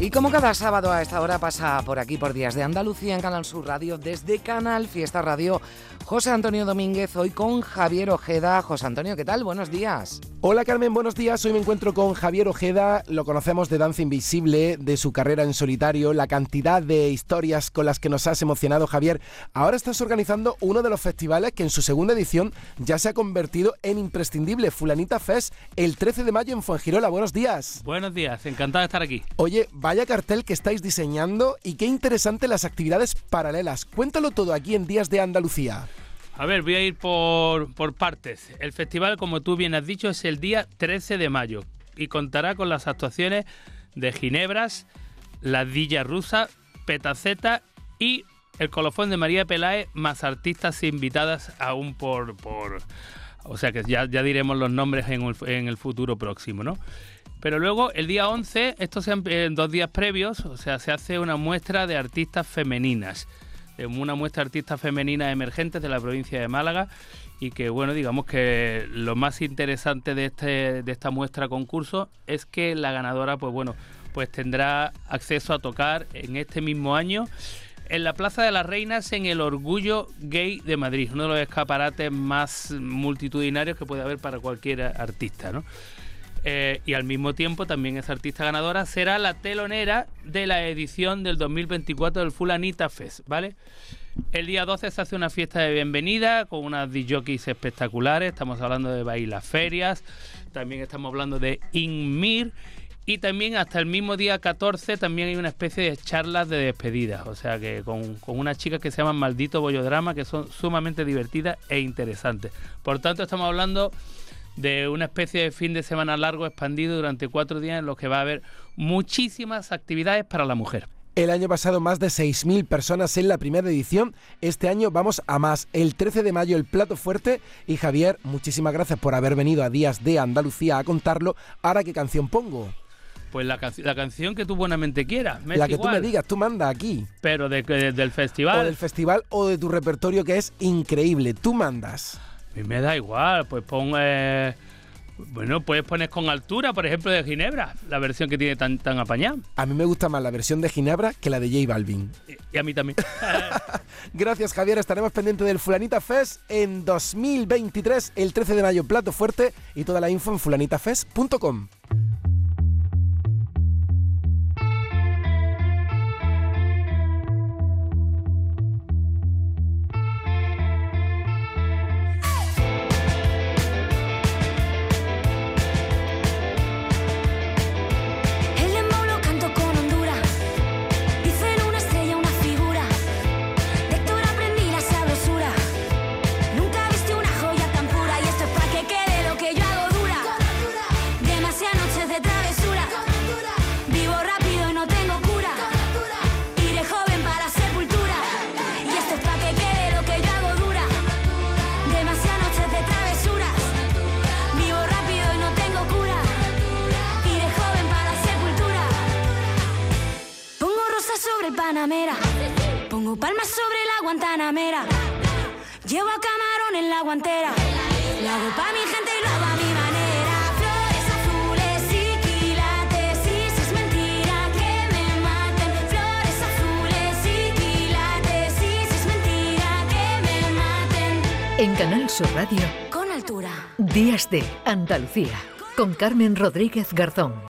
Y como cada sábado a esta hora pasa por aquí por Días de Andalucía en Canal Sur Radio, desde Canal Fiesta Radio, José Antonio Domínguez, hoy con Javier Ojeda. José Antonio, ¿qué tal? Buenos días. Hola Carmen, buenos días. Hoy me encuentro con Javier Ojeda, lo conocemos de Danza Invisible, de su carrera en solitario, la cantidad de historias con las que nos has emocionado Javier. Ahora estás organizando uno de los festivales que en su segunda edición ya se ha convertido en imprescindible, Fulanita Fest, el 13 de mayo en Fuengirola. Buenos días. Buenos días, encantado de estar aquí. Oye, vaya cartel que estáis diseñando y qué interesante las actividades paralelas. Cuéntalo todo aquí en Días de Andalucía. A ver, voy a ir por, por partes. El festival, como tú bien has dicho, es el día 13 de mayo y contará con las actuaciones de Ginebras, La Dilla Rusa, Petaceta y el colofón de María Peláez, más artistas invitadas aún por... por o sea que ya, ya diremos los nombres en el, en el futuro próximo, ¿no? Pero luego, el día 11, estos sean dos días previos, o sea, se hace una muestra de artistas femeninas una muestra de artistas femeninas emergentes de la provincia de Málaga y que bueno, digamos que lo más interesante de, este, de esta muestra concurso es que la ganadora pues bueno, pues tendrá acceso a tocar en este mismo año en la Plaza de las Reinas en el Orgullo Gay de Madrid, uno de los escaparates más multitudinarios que puede haber para cualquier artista, ¿no? Eh, y al mismo tiempo también esa artista ganadora será la telonera de la edición del 2024 del Fulanita Fest, ¿vale? El día 12 se hace una fiesta de bienvenida con unas DJs espectaculares, estamos hablando de Bailas Ferias, también estamos hablando de Inmir y también hasta el mismo día 14 también hay una especie de charlas de despedida, o sea que con, con unas chicas que se llaman Maldito Bollodrama que son sumamente divertidas e interesantes. Por tanto estamos hablando de una especie de fin de semana largo expandido durante cuatro días en los que va a haber muchísimas actividades para la mujer. El año pasado más de 6.000 personas en la primera edición. Este año vamos a más. El 13 de mayo el plato fuerte. Y Javier, muchísimas gracias por haber venido a Días de Andalucía a contarlo. Ahora, ¿qué canción pongo? Pues la, la canción que tú buenamente quieras. la que tú me digas, tú manda aquí. Pero de, del festival. O del festival o de tu repertorio que es increíble. Tú mandas. A mí me da igual, pues pon... Eh, bueno, puedes poner con altura, por ejemplo, de Ginebra, la versión que tiene tan, tan apañada. A mí me gusta más la versión de Ginebra que la de J Balvin. Y, a mí también. Gracias, Javier. Estaremos pendientes del Fulanita Fest en 2023, el 13 de mayo, plato fuerte, y toda la info en fulanitafest.com. guantanamera. Llevo a camarón en la guantera. Lo hago pa' mi gente y lo hago a mi manera. Flores azules y quilates. Y si es mentira que me maten. Flores azules y quilates. Y si es mentira que me maten. En Canal Sur Radio. Con altura. Días de Andalucía. Con Carmen Rodríguez Garzón.